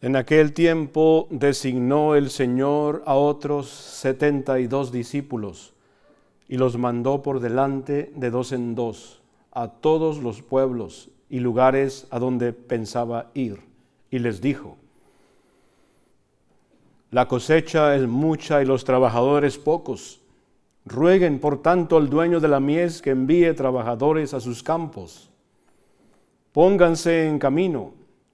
En aquel tiempo designó el Señor a otros setenta y dos discípulos y los mandó por delante de dos en dos a todos los pueblos y lugares a donde pensaba ir. Y les dijo, la cosecha es mucha y los trabajadores pocos. Rueguen por tanto al dueño de la mies que envíe trabajadores a sus campos. Pónganse en camino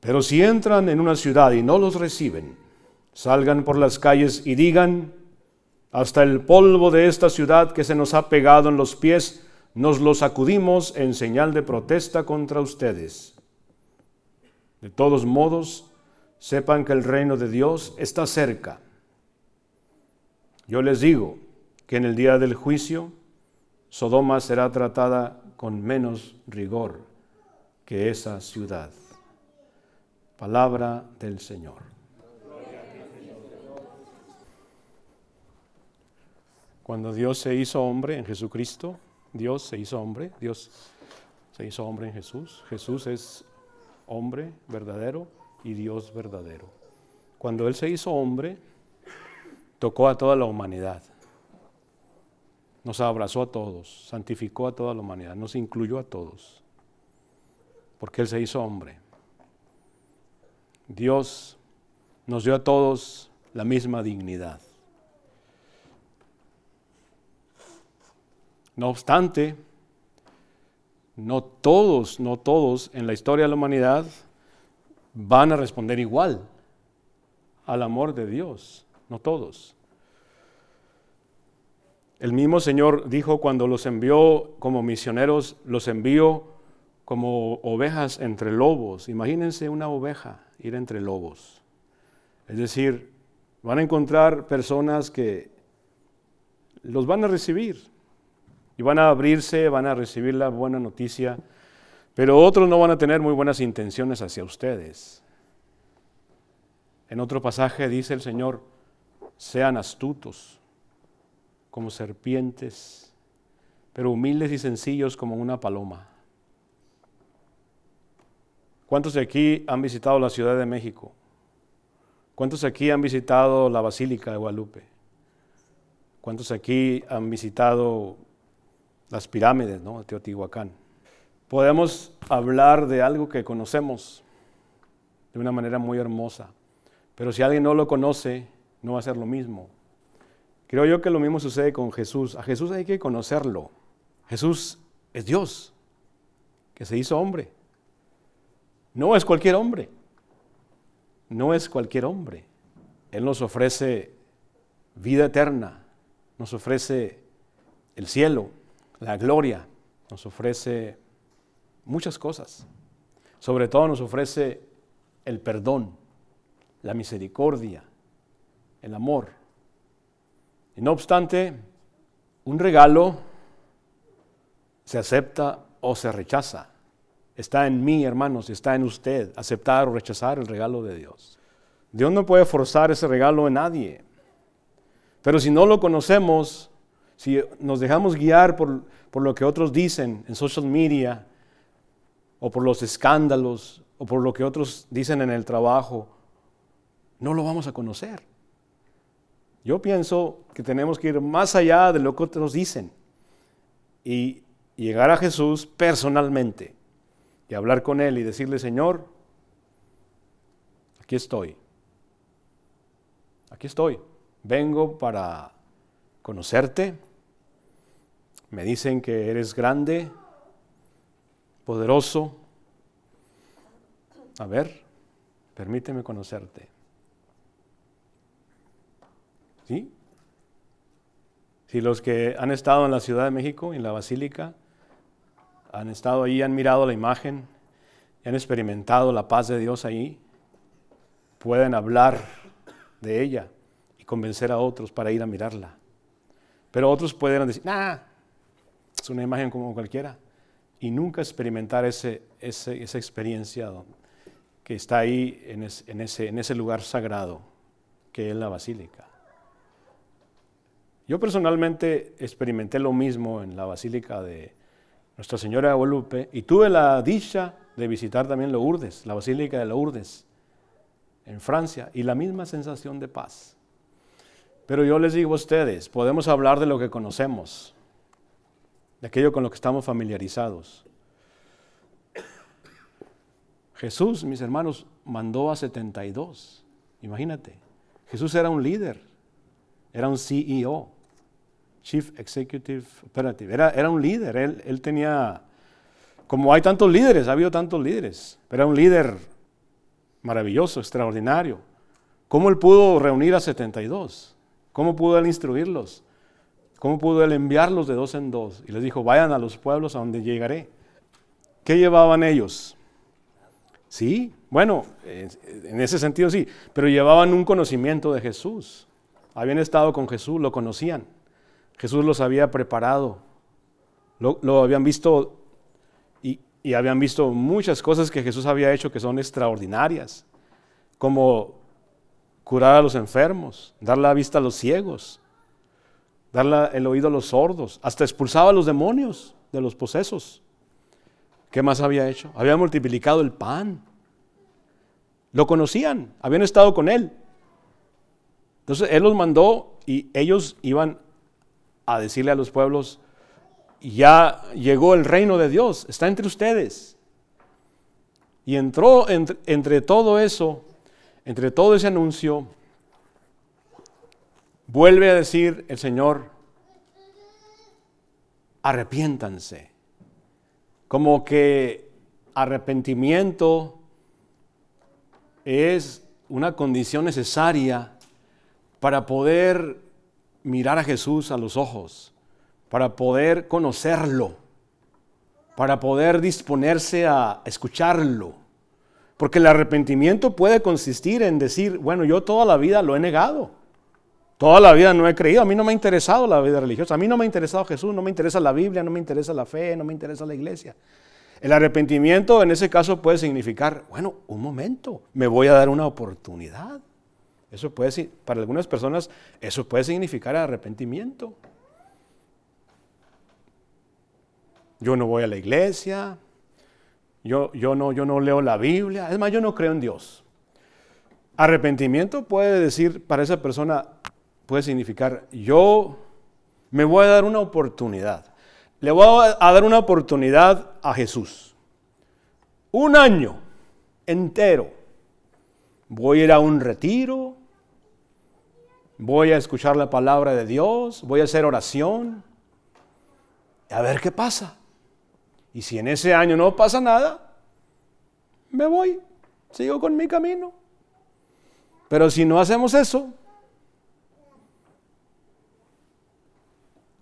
Pero si entran en una ciudad y no los reciben, salgan por las calles y digan, hasta el polvo de esta ciudad que se nos ha pegado en los pies, nos lo sacudimos en señal de protesta contra ustedes. De todos modos, sepan que el reino de Dios está cerca. Yo les digo que en el día del juicio, Sodoma será tratada con menos rigor que esa ciudad. Palabra del Señor. Cuando Dios se hizo hombre en Jesucristo, Dios se hizo hombre, Dios se hizo hombre en Jesús. Jesús es hombre verdadero y Dios verdadero. Cuando Él se hizo hombre, tocó a toda la humanidad. Nos abrazó a todos, santificó a toda la humanidad, nos incluyó a todos, porque Él se hizo hombre. Dios nos dio a todos la misma dignidad. No obstante, no todos, no todos en la historia de la humanidad van a responder igual al amor de Dios, no todos. El mismo Señor dijo cuando los envió como misioneros, los envió como ovejas entre lobos. Imagínense una oveja ir entre lobos. Es decir, van a encontrar personas que los van a recibir y van a abrirse, van a recibir la buena noticia, pero otros no van a tener muy buenas intenciones hacia ustedes. En otro pasaje dice el Señor, sean astutos como serpientes, pero humildes y sencillos como una paloma. ¿Cuántos de aquí han visitado la Ciudad de México? ¿Cuántos aquí han visitado la Basílica de Guadalupe? ¿Cuántos aquí han visitado las pirámides ¿no? Teotihuacán? Podemos hablar de algo que conocemos de una manera muy hermosa, pero si alguien no lo conoce, no va a ser lo mismo. Creo yo que lo mismo sucede con Jesús. A Jesús hay que conocerlo. Jesús es Dios, que se hizo hombre. No es cualquier hombre. No es cualquier hombre. Él nos ofrece vida eterna, nos ofrece el cielo, la gloria, nos ofrece muchas cosas. Sobre todo nos ofrece el perdón, la misericordia, el amor. Y no obstante, un regalo se acepta o se rechaza. Está en mí, hermanos, está en usted aceptar o rechazar el regalo de Dios. Dios no puede forzar ese regalo en nadie. Pero si no lo conocemos, si nos dejamos guiar por, por lo que otros dicen en social media, o por los escándalos, o por lo que otros dicen en el trabajo, no lo vamos a conocer. Yo pienso que tenemos que ir más allá de lo que otros dicen y llegar a Jesús personalmente y hablar con Él y decirle, Señor, aquí estoy, aquí estoy. Vengo para conocerte. Me dicen que eres grande, poderoso. A ver, permíteme conocerte. ¿Sí? Si los que han estado en la Ciudad de México, en la Basílica, han estado ahí, han mirado la imagen han experimentado la paz de Dios ahí, pueden hablar de ella y convencer a otros para ir a mirarla. Pero otros pueden decir, nah, es una imagen como cualquiera. Y nunca experimentar ese, esa experiencia que está ahí en, ese, en ese lugar sagrado que es la basílica. Yo personalmente experimenté lo mismo en la basílica de Nuestra Señora de Guadalupe y tuve la dicha de visitar también Lourdes, la basílica de Lourdes en Francia, y la misma sensación de paz. Pero yo les digo a ustedes, podemos hablar de lo que conocemos, de aquello con lo que estamos familiarizados. Jesús, mis hermanos, mandó a 72. Imagínate, Jesús era un líder, era un CEO, Chief Executive Operative, era, era un líder, él, él tenía, como hay tantos líderes, ha habido tantos líderes, pero era un líder maravilloso, extraordinario. ¿Cómo él pudo reunir a 72? ¿Cómo pudo él instruirlos? ¿Cómo pudo él enviarlos de dos en dos? Y les dijo, vayan a los pueblos a donde llegaré. ¿Qué llevaban ellos? Sí, bueno, en ese sentido sí, pero llevaban un conocimiento de Jesús. Habían estado con Jesús, lo conocían. Jesús los había preparado, lo, habían visto y, habían visto muchas cosas que Jesús había hecho que son extraordinarias, como curar a los enfermos, dar la vista a los ciegos, dar el oído a los sordos, hasta expulsaba a los demonios de los posesos. ¿Qué más había hecho? Había multiplicado el pan. Lo conocían, habían estado con él. Entonces él los mandó y ellos iban a decirle a los pueblos, ya llegó el reino de Dios, está entre ustedes. Y entró entre todo eso entre todo ese anuncio, vuelve a decir el Señor, arrepiéntanse. Como que arrepentimiento es una condición necesaria para poder mirar a Jesús a los ojos, para poder conocerlo, para poder disponerse a escucharlo. Porque el arrepentimiento puede consistir en decir, bueno, yo toda la vida lo he negado. Toda la vida no he creído, a mí no me ha interesado la vida religiosa, a mí no me ha interesado Jesús, no me interesa la Biblia, no me interesa la fe, no me interesa la iglesia. El arrepentimiento en ese caso puede significar, bueno, un momento, me voy a dar una oportunidad. Eso puede, para algunas personas, eso puede significar arrepentimiento. Yo no voy a la iglesia, yo, yo, no, yo no leo la Biblia, es más, yo no creo en Dios. Arrepentimiento puede decir para esa persona, puede significar, yo me voy a dar una oportunidad. Le voy a dar una oportunidad a Jesús. Un año entero. Voy a ir a un retiro. Voy a escuchar la palabra de Dios. Voy a hacer oración. A ver qué pasa. Y si en ese año no pasa nada, me voy, sigo con mi camino. Pero si no hacemos eso,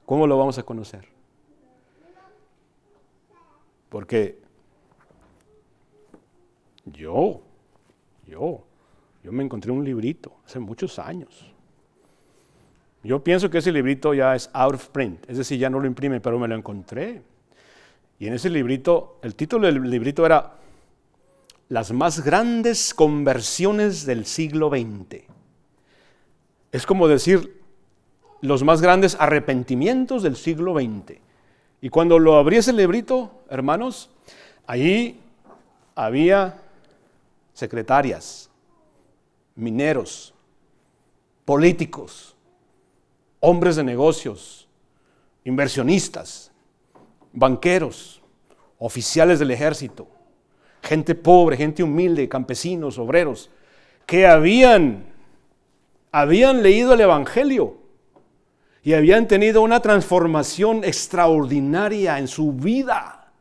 ¿cómo lo vamos a conocer? Porque yo, yo, yo me encontré un librito hace muchos años. Yo pienso que ese librito ya es out of print, es decir, ya no lo imprime, pero me lo encontré. Y en ese librito, el título del librito era Las más grandes conversiones del siglo XX. Es como decir los más grandes arrepentimientos del siglo XX. Y cuando lo abrí ese librito, hermanos, ahí había secretarias, mineros, políticos, hombres de negocios, inversionistas, banqueros, oficiales del ejército, gente pobre, gente humilde, campesinos, obreros, que habían habían leído el Evangelio y habían tenido una transformación extraordinaria en su vida.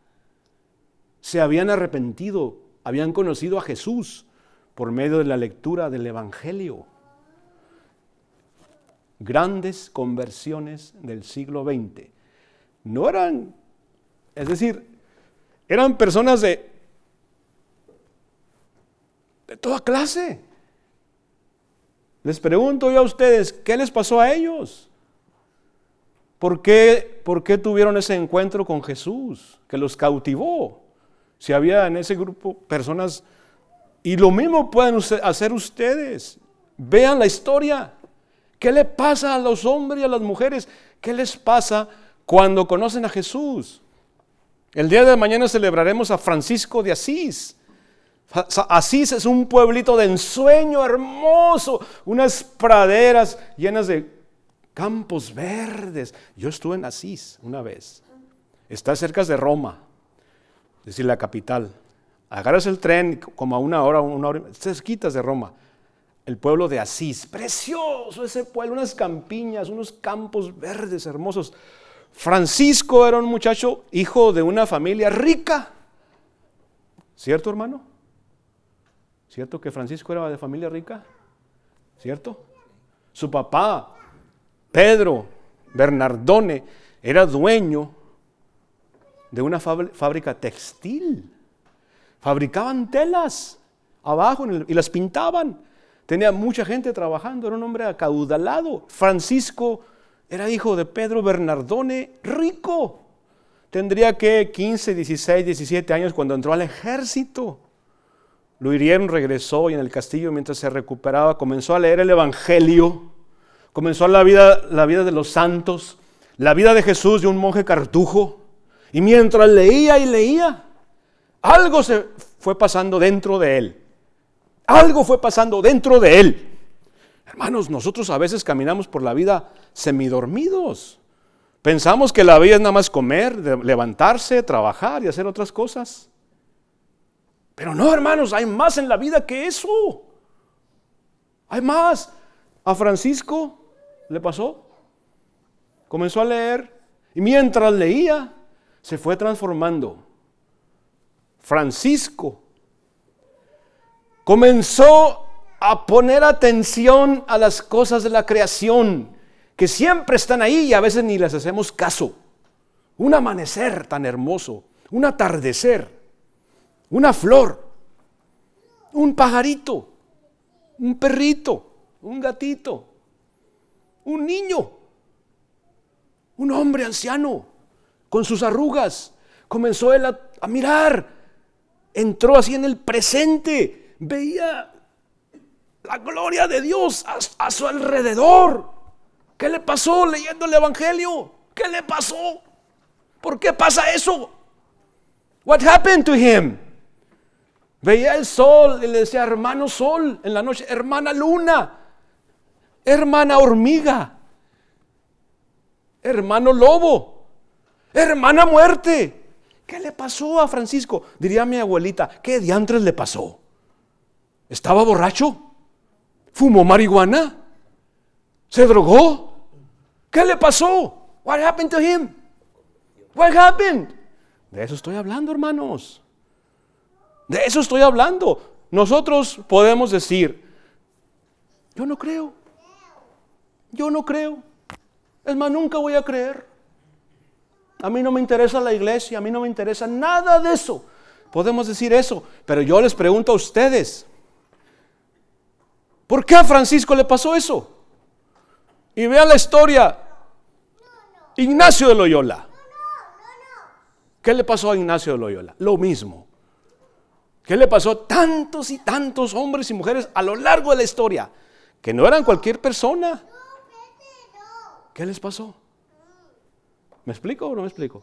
Se habían arrepentido, habían conocido a Jesús por medio de la lectura del Evangelio. Grandes conversiones del siglo XX. No eran, es decir, eran personas de, de toda clase. Les pregunto yo a ustedes, ¿qué les pasó a ellos? ¿Por qué, ¿Por qué tuvieron ese encuentro con Jesús que los cautivó? Si había en ese grupo personas... Y lo mismo pueden hacer ustedes. Vean la historia. ¿Qué le pasa a los hombres y a las mujeres? ¿Qué les pasa cuando conocen a Jesús? El día de mañana celebraremos a Francisco de Asís. Asís es un pueblito de ensueño hermoso, unas praderas llenas de campos verdes. Yo estuve en Asís una vez. Está cerca de Roma, es decir, la capital. Agarras el tren como a una hora, una hora, quitas de Roma. El pueblo de Asís, precioso ese pueblo, unas campiñas, unos campos verdes hermosos. Francisco era un muchacho hijo de una familia rica. ¿Cierto, hermano? ¿Cierto que Francisco era de familia rica? ¿Cierto? Su papá Pedro Bernardone era dueño de una fábrica textil. Fabricaban telas abajo y las pintaban. Tenía mucha gente trabajando, era un hombre acaudalado. Francisco era hijo de Pedro Bernardone, rico. Tendría que 15, 16, 17 años cuando entró al ejército. Lo hirieron, regresó y en el castillo mientras se recuperaba comenzó a leer el Evangelio comenzó la vida, la vida de los santos, la vida de Jesús de un monje cartujo. Y mientras leía y leía, algo se fue pasando dentro de él. Algo fue pasando dentro de él. Hermanos, nosotros a veces caminamos por la vida semidormidos. Pensamos que la vida es nada más comer, levantarse, trabajar y hacer otras cosas. Pero no, hermanos, hay más en la vida que eso. Hay más. A Francisco le pasó. Comenzó a leer y mientras leía se fue transformando. Francisco comenzó a poner atención a las cosas de la creación que siempre están ahí y a veces ni les hacemos caso. Un amanecer tan hermoso, un atardecer, una flor, un pajarito, un perrito, un gatito, un niño, un hombre anciano, con sus arrugas. Comenzó él a, mirar, entró así en el presente, veía la gloria de Dios a, su alrededor. ¿Qué le pasó leyendo el Evangelio? ¿Qué le pasó? ¿Por qué pasa eso? What happened to him? Veía el sol y le decía, hermano sol, en la noche, hermana luna, hermana hormiga, hermano lobo, hermana muerte. ¿Qué le pasó a Francisco? Diría mi abuelita, ¿qué diantres le pasó? ¿Estaba borracho? ¿Fumó marihuana? ¿Se drogó? ¿Qué le pasó? What happened to him? What happened? De eso estoy hablando, hermanos. De eso estoy hablando. Nosotros podemos decir, yo no creo. Yo no creo. Es más, nunca voy a creer. A mí no me interesa la iglesia, a mí no me interesa nada de eso. Podemos decir eso, pero yo les pregunto a ustedes, ¿por qué a Francisco le pasó eso? Y vean la historia. Ignacio de Loyola. ¿Qué le pasó a Ignacio de Loyola? Lo mismo. ¿Qué le pasó a tantos y tantos hombres y mujeres a lo largo de la historia? Que no eran cualquier persona. ¿Qué les pasó? ¿Me explico o no me explico?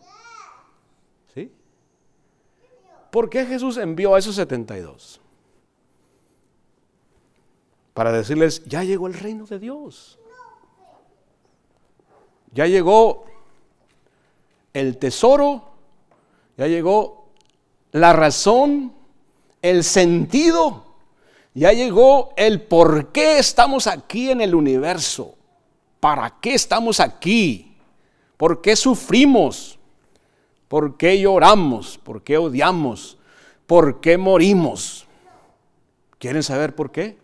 ¿Sí? ¿Por qué Jesús envió a esos 72? Para decirles, ya llegó el reino de Dios. Ya llegó el tesoro, ya llegó la razón, el sentido, Ya llegó el por qué estamos aquí en el universo. ¿Para qué estamos aquí? ¿Por qué sufrimos? ¿Por qué lloramos? ¿Por qué odiamos? ¿Por qué morimos? ¿Quieren saber por qué?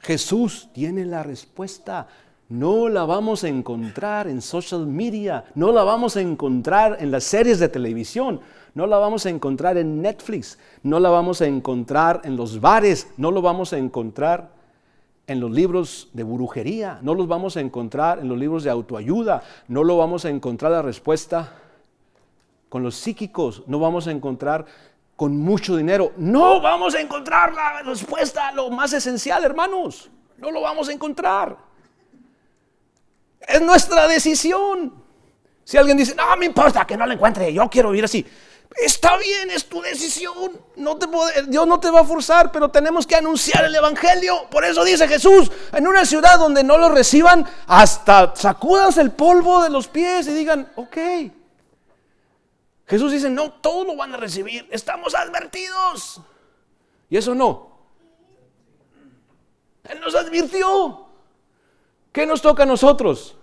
Jesús tiene la respuesta. No la vamos a encontrar en social media, no la vamos a encontrar en las series de televisión, no la vamos a encontrar en Netflix, no la vamos a encontrar en los bares, no lo vamos a encontrar en los libros de brujería, no los vamos a encontrar en los libros de autoayuda, no lo vamos a encontrar la respuesta con los psíquicos, no vamos a encontrar con mucho dinero, no vamos a encontrar la respuesta a lo más esencial, hermanos, no lo vamos a encontrar. Es nuestra decisión. Si alguien dice, no me importa que no la encuentre, yo quiero vivir así. Está bien, es tu decisión. No te Dios no te va a forzar, pero tenemos que anunciar el Evangelio. Por eso dice Jesús, en una ciudad donde no lo reciban, hasta sacúdanse el polvo de los pies y digan, ok. Jesús dice, no, todos lo van a recibir. Estamos advertidos. Y eso no. Él nos advirtió. ¿Qué nos toca a nosotros?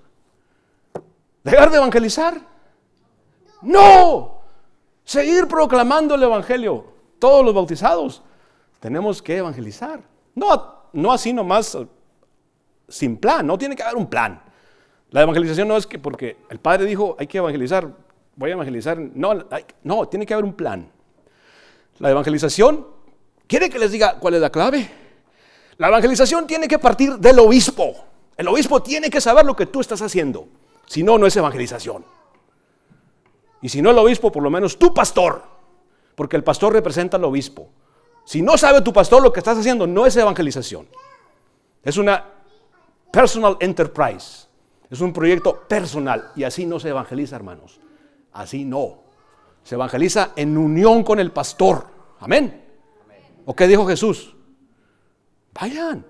¿Dejar de evangelizar? No seguir proclamando el Evangelio. Todos los bautizados tenemos que evangelizar. No, no así nomás sin plan, no tiene que haber un plan. La evangelización no es que porque el Padre dijo hay que evangelizar, voy a evangelizar. No, no, tiene que haber un plan. La evangelización, ¿quiere que les diga cuál es la clave? La evangelización tiene que partir del obispo. El obispo tiene que saber lo que tú estás haciendo. Si no, no es evangelización. Y si no el obispo, por lo menos tu pastor, porque el pastor representa al obispo. Si no sabe tu pastor lo que estás haciendo, no es evangelización. Es una personal enterprise. Es un proyecto personal. Y así no se evangeliza, hermanos. Así no. Se evangeliza en unión con el pastor. Amén. ¿O qué dijo Jesús? Vayan.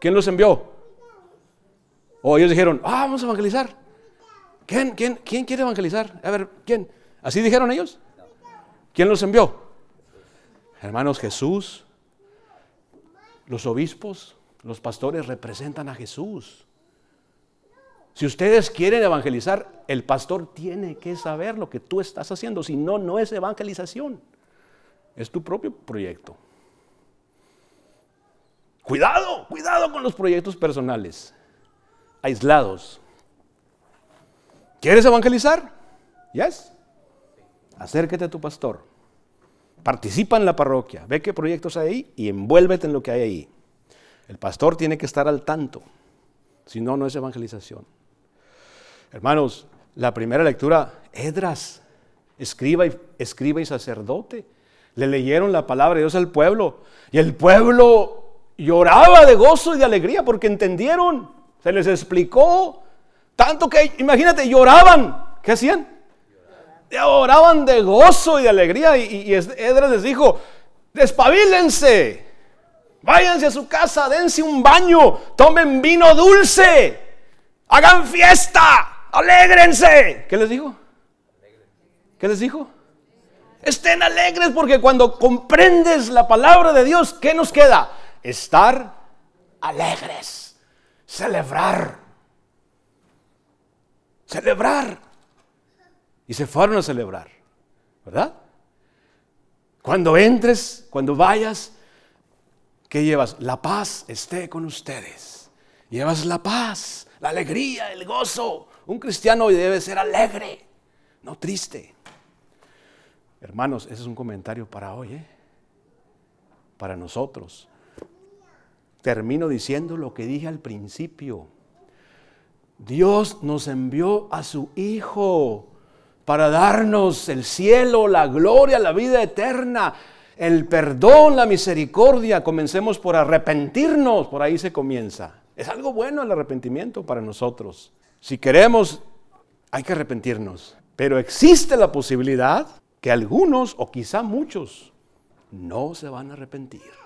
¿Quién los envió? O ellos dijeron, ah, vamos a evangelizar. ¿Quién, quién, quién quiere evangelizar? A ver, ¿quién? ¿Así dijeron ellos? ¿Quién los envió? Hermanos, Jesús, los obispos, los pastores representan a Jesús. Si ustedes quieren evangelizar, el pastor tiene que saber lo que tú estás haciendo. Si no, no es evangelización. Es tu propio proyecto. Cuidado, cuidado con los proyectos personales, aislados. ¿Quieres evangelizar? ¿Yes? Acércate a tu pastor. Participa en la parroquia. Ve qué proyectos hay ahí y envuélvete en lo que hay ahí. El pastor tiene que estar al tanto. Si no, no es evangelización. Hermanos, la primera lectura, Edras, escriba y, escriba y sacerdote, le leyeron la palabra de Dios al pueblo. Y el pueblo lloraba de gozo y de alegría porque entendieron. Se les explicó tanto que, imagínate, lloraban. ¿Qué hacían? Lloraban de gozo y de alegría. Y, y Edras les dijo, despabilense, váyanse a su casa, dense un baño, tomen vino dulce, hagan fiesta, alégrense. ¿Qué les dijo? ¿Qué les dijo? Estén alegres porque cuando comprendes la palabra de Dios, ¿qué nos queda? Estar alegres, celebrar celebrar. Y se fueron a celebrar, ¿verdad? Cuando entres, cuando vayas, ¿qué llevas? La paz esté con ustedes. Llevas la paz, la alegría, el gozo. Un cristiano debe ser alegre, no triste. Hermanos, ese es un comentario para hoy, ¿eh? para nosotros. Termino diciendo lo que dije al principio. Dios nos envió a su Hijo para darnos el cielo, la gloria, la vida eterna, el perdón, la misericordia. Comencemos por arrepentirnos, por ahí se comienza. Es algo bueno el arrepentimiento para nosotros. Si queremos, hay que arrepentirnos. Pero existe la posibilidad que algunos, o quizá muchos, no se van a arrepentir.